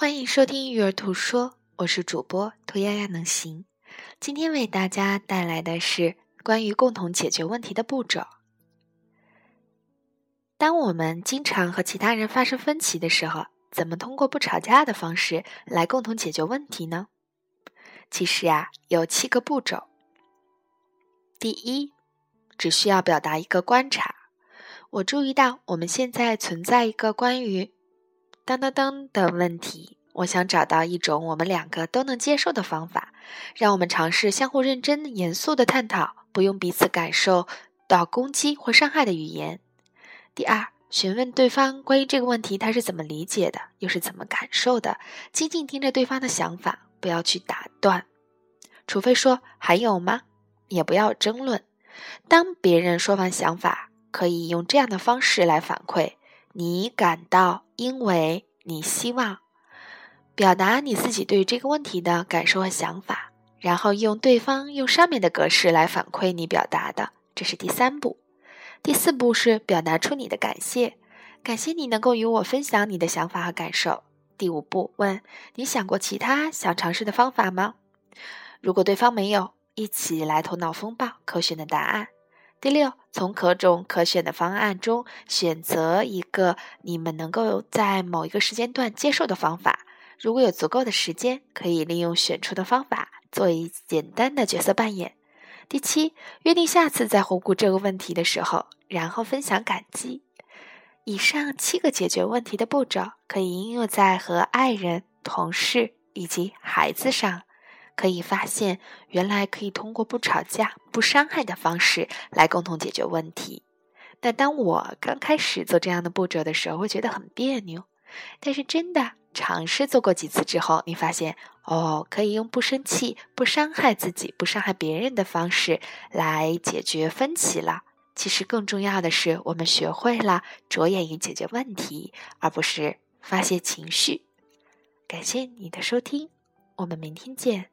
欢迎收听育儿图说，我是主播兔丫丫能行。今天为大家带来的是关于共同解决问题的步骤。当我们经常和其他人发生分歧的时候，怎么通过不吵架的方式来共同解决问题呢？其实呀，有七个步骤。第一，只需要表达一个观察。我注意到我们现在存在一个关于。当当当的问题，我想找到一种我们两个都能接受的方法，让我们尝试相互认真、严肃的探讨，不用彼此感受到攻击或伤害的语言。第二，询问对方关于这个问题他是怎么理解的，又是怎么感受的，静静听着对方的想法，不要去打断，除非说还有吗？也不要争论。当别人说完想法，可以用这样的方式来反馈。你感到，因为你希望表达你自己对这个问题的感受和想法，然后用对方用上面的格式来反馈你表达的，这是第三步。第四步是表达出你的感谢，感谢你能够与我分享你的想法和感受。第五步，问你想过其他想尝试的方法吗？如果对方没有，一起来头脑风暴可选的答案。第六，从各种可选的方案中选择一个你们能够在某一个时间段接受的方法。如果有足够的时间，可以利用选出的方法做一简单的角色扮演。第七，约定下次再回顾这个问题的时候，然后分享感激。以上七个解决问题的步骤可以应用在和爱人、同事以及孩子上。可以发现，原来可以通过不吵架、不伤害的方式来共同解决问题。但当我刚开始做这样的步骤的时候，会觉得很别扭。但是真的尝试做过几次之后，你发现哦，可以用不生气、不伤害自己、不伤害别人的方式来解决分歧了。其实更重要的是，我们学会了着眼于解决问题，而不是发泄情绪。感谢你的收听，我们明天见。